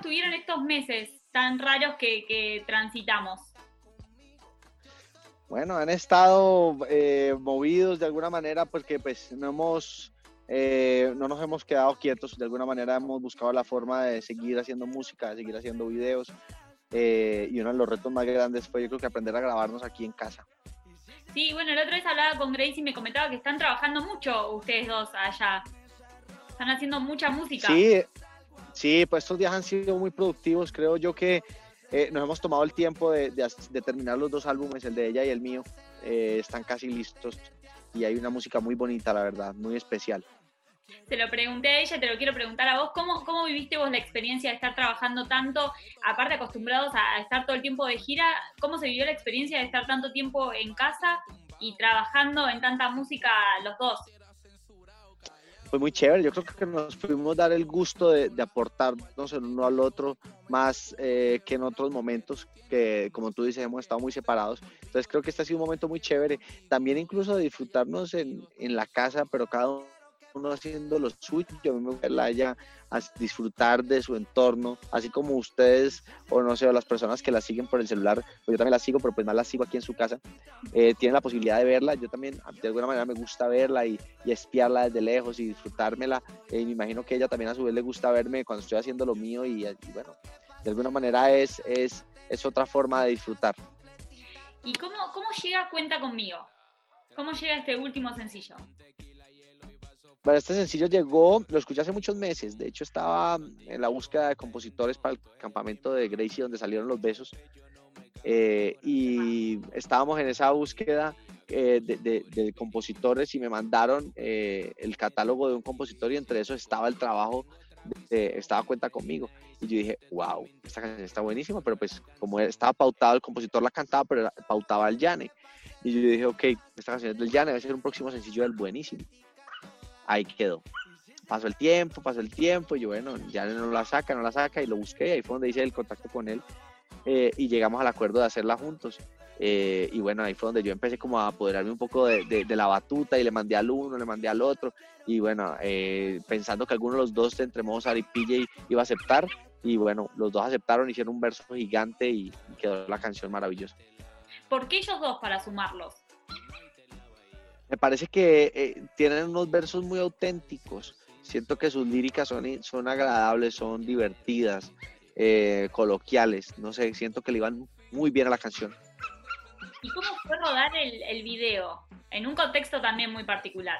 estuvieron estos meses tan raros que, transitamos? Bueno, han estado eh, movidos de alguna manera porque pues no hemos, eh, no nos hemos quedado quietos, de alguna manera hemos buscado la forma de seguir haciendo música, de seguir haciendo videos eh, y uno de los retos más grandes fue yo creo que aprender a grabarnos aquí en casa. Sí, bueno, la otra vez hablaba con Grace y me comentaba que están trabajando mucho ustedes dos allá. Están haciendo mucha música. Sí, sí, pues estos días han sido muy productivos. Creo yo que eh, nos hemos tomado el tiempo de, terminar los dos álbumes, el de ella y el mío. Eh, están casi listos y hay una música muy bonita, la verdad, muy especial. Se lo pregunté a ella, te lo quiero preguntar a vos. ¿Cómo, cómo viviste vos la experiencia de estar trabajando tanto, aparte acostumbrados a estar todo el tiempo de gira? ¿Cómo se vivió la experiencia de estar tanto tiempo en casa y trabajando en tanta música los dos? Fue muy chévere. Yo creo que nos pudimos dar el gusto de, aportarnos el uno al otro más eh, que en otros momentos que, como tú dices, hemos estado muy separados. Entonces creo que este ha sido un momento muy chévere. También incluso de disfrutarnos en, en la casa, pero cada uno uno haciendo lo suyo, a mí me gusta ella a disfrutar de su entorno, así como ustedes, o no sé, o las personas que la siguen por el celular, pues yo también la sigo, pero pues más la sigo aquí en su casa, eh, tienen la posibilidad de verla, yo también de alguna manera me gusta verla y, espiarla desde lejos y disfrutármela, eh, y me imagino que ella también a su vez le gusta verme cuando estoy haciendo lo mío y, bueno, de alguna manera es, es, es otra forma de disfrutar. ¿Y cómo, cómo llega Cuenta conmigo? ¿Cómo llega este último sencillo? Bueno, este sencillo llegó, lo escuché hace muchos meses. De hecho, estaba en la búsqueda de compositores para el campamento de Gracie, donde salieron los besos. Eh, y estábamos en esa búsqueda eh, de, compositores y me mandaron eh, el catálogo de un compositor y entre esos estaba el trabajo, de, estaba cuenta conmigo. Y yo dije, wow, esta canción está buenísima, pero pues como estaba pautado, el compositor la cantaba, pero pautaba el Yane. Y yo dije, ok, esta canción es del Yane, debe ser un próximo sencillo del buenísimo ahí quedó. Pasó el tiempo, pasó el tiempo, y yo, bueno, ya no la saca, no la saca, y lo busqué, y ahí fue donde hice el contacto con él, eh, y llegamos al acuerdo de hacerla juntos. Eh, y bueno, ahí fue donde yo empecé como a apoderarme un poco de, la batuta y le mandé al uno, le mandé al otro. Y bueno, eh, pensando que alguno de los dos, entre Mozart y PJ, iba a aceptar. Y bueno, los dos aceptaron, hicieron un verso gigante y quedó la canción maravillosa. ¿Por qué ellos dos para sumarlos? Me parece que eh, tienen unos versos muy auténticos. Siento que sus líricas son, son agradables, son divertidas, eh, coloquiales. No sé, siento que le iban muy bien a la canción. ¿Y cómo fue rodar el, el video? En un contexto también muy particular.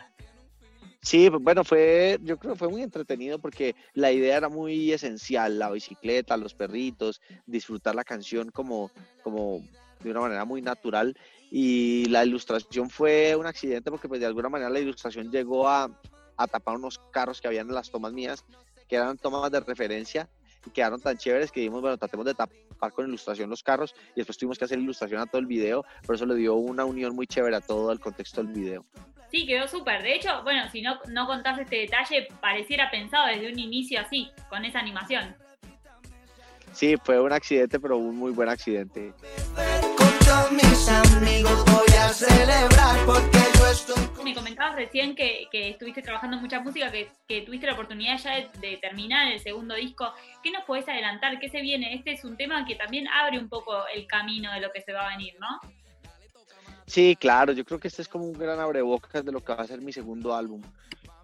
Sí, bueno, fue, yo creo que fue muy entretenido porque la idea era muy esencial, la bicicleta, los perritos, disfrutar la canción como, como de una manera muy natural y la ilustración fue un accidente porque pues de alguna manera la ilustración llegó a, a tapar unos carros que habían en las tomas mías, que eran tomas de referencia y quedaron tan chéveres que dijimos, bueno, tratemos de tapar con ilustración los carros y después tuvimos que hacer ilustración a todo el video, por eso le dio una unión muy chévere a todo el contexto del video. Sí, quedó súper. De hecho, bueno, si no, no contás este detalle, pareciera pensado desde un inicio así, con esa animación. Sí, fue un accidente, pero un muy buen accidente mis amigos voy a celebrar porque yo estoy... Me comentabas recién que, estuviste trabajando en mucha música, que, tuviste la oportunidad ya de, terminar el segundo disco. ¿Qué nos podés adelantar? ¿Qué se viene? Este es un tema que también abre un poco el camino de lo que se va a venir, ¿no? Sí, claro, yo creo que este es como un gran abrebocas de lo que va a ser mi segundo álbum,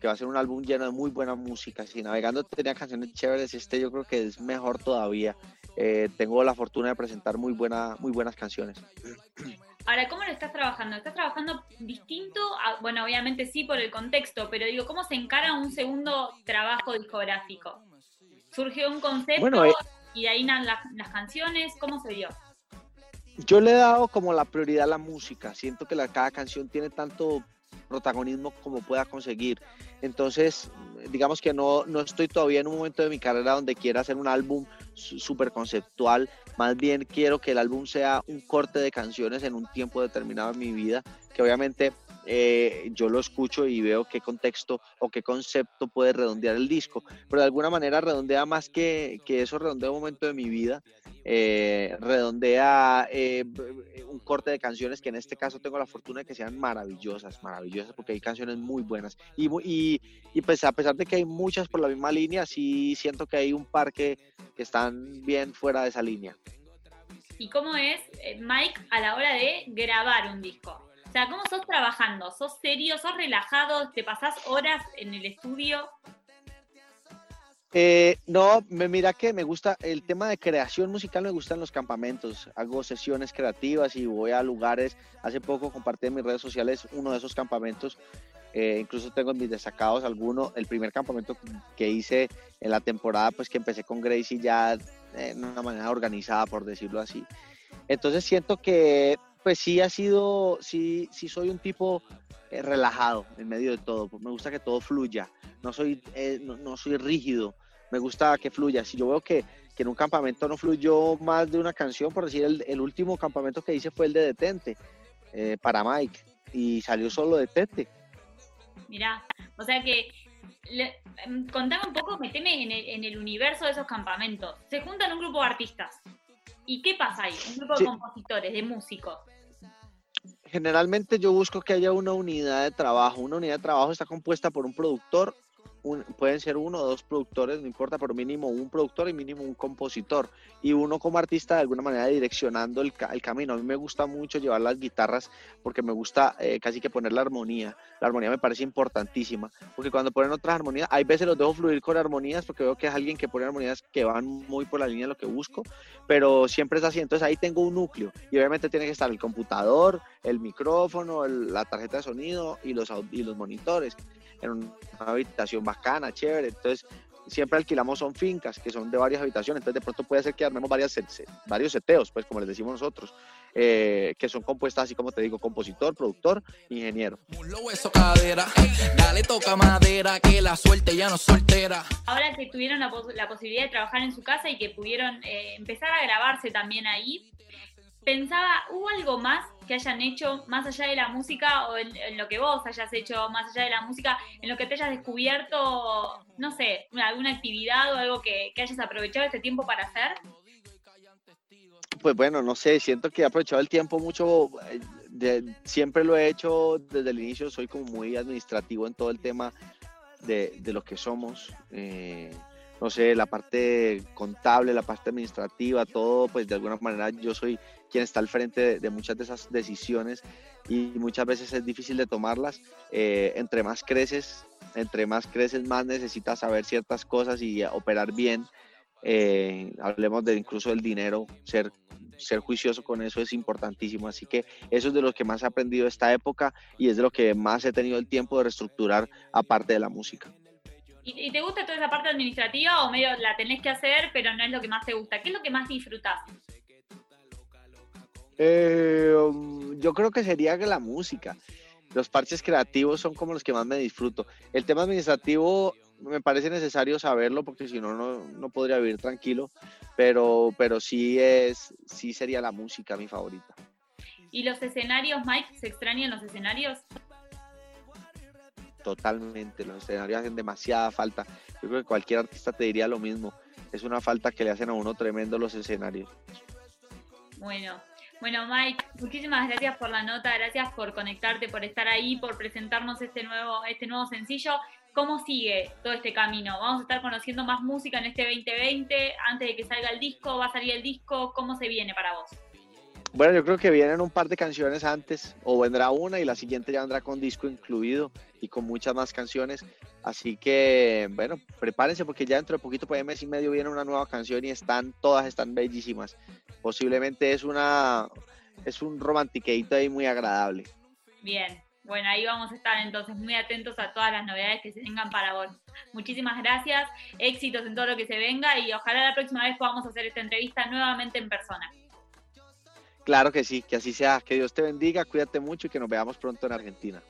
que va a ser un álbum lleno de muy buena música. Si Navegando tenía canciones chéveres, este yo creo que es mejor todavía. Eh, tengo la fortuna de presentar muy, buena, muy buenas canciones. Ahora, ¿cómo lo estás trabajando? ¿Estás trabajando distinto? bueno, obviamente sí por el contexto, pero digo, ¿cómo se encara un segundo trabajo discográfico? ¿Surgió un concepto eh, y de ahí las, las canciones? ¿Cómo se dio? Yo le he dado como la prioridad a la música. Siento que la, cada canción tiene tanto protagonismo como pueda conseguir. Entonces, digamos que no, no estoy todavía en un momento de mi carrera donde quiera hacer un álbum súper conceptual. Más bien quiero que el álbum sea un corte de canciones en un tiempo determinado en mi vida, que obviamente eh, yo lo escucho y veo qué contexto o qué concepto puede redondear el disco, pero de alguna manera redondea más que, que eso, redondea un momento de mi vida, eh, redondea eh, un corte de canciones que en este caso tengo la fortuna de que sean maravillosas, maravillosas, porque hay canciones muy buenas. Y, y, pues a pesar de que hay muchas por la misma línea, sí siento que hay un par que, que están bien fuera de esa línea. ¿Y cómo es eh, Mike a la hora de grabar un disco? O sea, ¿cómo sos trabajando? ¿Sos serio? ¿Sos relajado? ¿Te pasás horas en el estudio? Eh, no, me mira que me gusta el tema de creación musical, me gustan los campamentos. Hago sesiones creativas y voy a lugares. Hace poco compartí en mis redes sociales uno de esos campamentos. Eh, incluso tengo en mis destacados alguno. El primer campamento que hice en la temporada, pues que empecé con Gracie ya de una manera organizada, por decirlo así. Entonces siento que, pues sí ha sido, sí, sí soy un tipo eh, relajado en medio de todo. Me gusta que todo fluya. No soy, no soy rígido me gusta que fluya. Si yo veo que, en un campamento no fluyó más de una canción, por decir, el, último campamento que hice fue el de Detente, eh, para Mike, y salió solo Detente. Mirá, o sea que, em, contame un poco, meteme en el, en el universo de esos campamentos. Se juntan un grupo de artistas. ¿Y qué pasa ahí? Un grupo de compositores, de músicos generalmente yo busco que haya una unidad de trabajo. Una unidad de trabajo está compuesta por un productor, pueden ser uno o dos productores, no importa, pero mínimo un productor y mínimo un compositor. Y uno como artista de alguna manera direccionando el, camino. A mí me gusta mucho llevar las guitarras porque me gusta eh, casi que poner la armonía. La armonía me parece importantísima, porque cuando ponen otras armonías, hay veces los dejo fluir con armonías porque veo que es alguien que pone armonías que van muy por la línea de lo que busco, pero siempre es así. Entonces ahí tengo un núcleo y obviamente tiene que estar el computador, el micrófono, la tarjeta de sonido y los, y los monitores en una habitación bacana, chévere. Entonces, siempre alquilamos son fincas que son de varias habitaciones, entonces de pronto puede ser que armemos varias, varios seteos, pues como les decimos nosotros, eh, que son compuestas así como te digo, compositor, productor, ingeniero. Dale toca madera, que la suerte ya no soltera. Ahora que tuvieron la, posibilidad de trabajar en su casa y que pudieron eh, empezar a grabarse también ahí, pensaba, ¿hubo algo más que hayan hecho más allá de la música o en, lo que vos hayas hecho más allá de la música, en lo que te hayas descubierto, no sé, alguna actividad o algo que, hayas aprovechado este tiempo para hacer? Pues bueno, no sé, siento que he aprovechado el tiempo mucho, eh, siempre lo he hecho desde el inicio, soy como muy administrativo en todo el tema de, lo que somos. Eh, no sé, la parte contable, la parte administrativa, todo, pues de alguna manera yo soy quien está al frente de, muchas de esas decisiones y muchas veces es difícil de tomarlas. Eh, entre más creces, entre más creces, más necesitas saber ciertas cosas y operar bien. Eh, hablemos de incluso del dinero, ser, ser juicioso con eso es importantísimo. Así que eso es de lo que más he aprendido esta época y es de lo que más he tenido el tiempo de reestructurar aparte de la música. ¿Y, te gusta toda esa parte administrativa o medio la tenés que hacer, pero no es lo que más te gusta? ¿Qué es lo que más disfrutas? Eh, um, yo creo que sería la música. Los parches creativos son como los que más me disfruto. El tema administrativo me parece necesario saberlo porque si no, no podría vivir tranquilo, pero, pero sí, es, sí sería la música mi favorita. ¿Y los escenarios, Mike? ¿Se extrañan los escenarios? Totalmente, los escenarios hacen demasiada falta. Yo creo que cualquier artista te diría lo mismo. Es una falta que le hacen a uno tremendo los escenarios. Bueno, bueno Mike, muchísimas gracias por la nota, gracias por conectarte, por estar ahí, por presentarnos este nuevo, este nuevo sencillo. ¿Cómo sigue todo este camino? ¿Vamos a estar conociendo más música en este 2020? Antes de que salga el disco, ¿va a salir el disco? ¿Cómo se viene para vos? Bueno, yo creo que vienen un par de canciones antes, o vendrá una y la siguiente ya vendrá con disco incluido y con muchas más canciones. Así que, bueno, prepárense porque ya dentro de poquito, por mes y medio, viene una nueva canción y están, todas están bellísimas. Posiblemente es una, es un romantiqueito ahí muy agradable. Bien, bueno, ahí vamos a estar entonces muy atentos a todas las novedades que se vengan para vos. Muchísimas gracias, éxitos en todo lo que se venga y ojalá la próxima vez podamos hacer esta entrevista nuevamente en persona. Claro que sí, que así sea. Que Dios te bendiga, cuídate mucho y que nos veamos pronto en Argentina.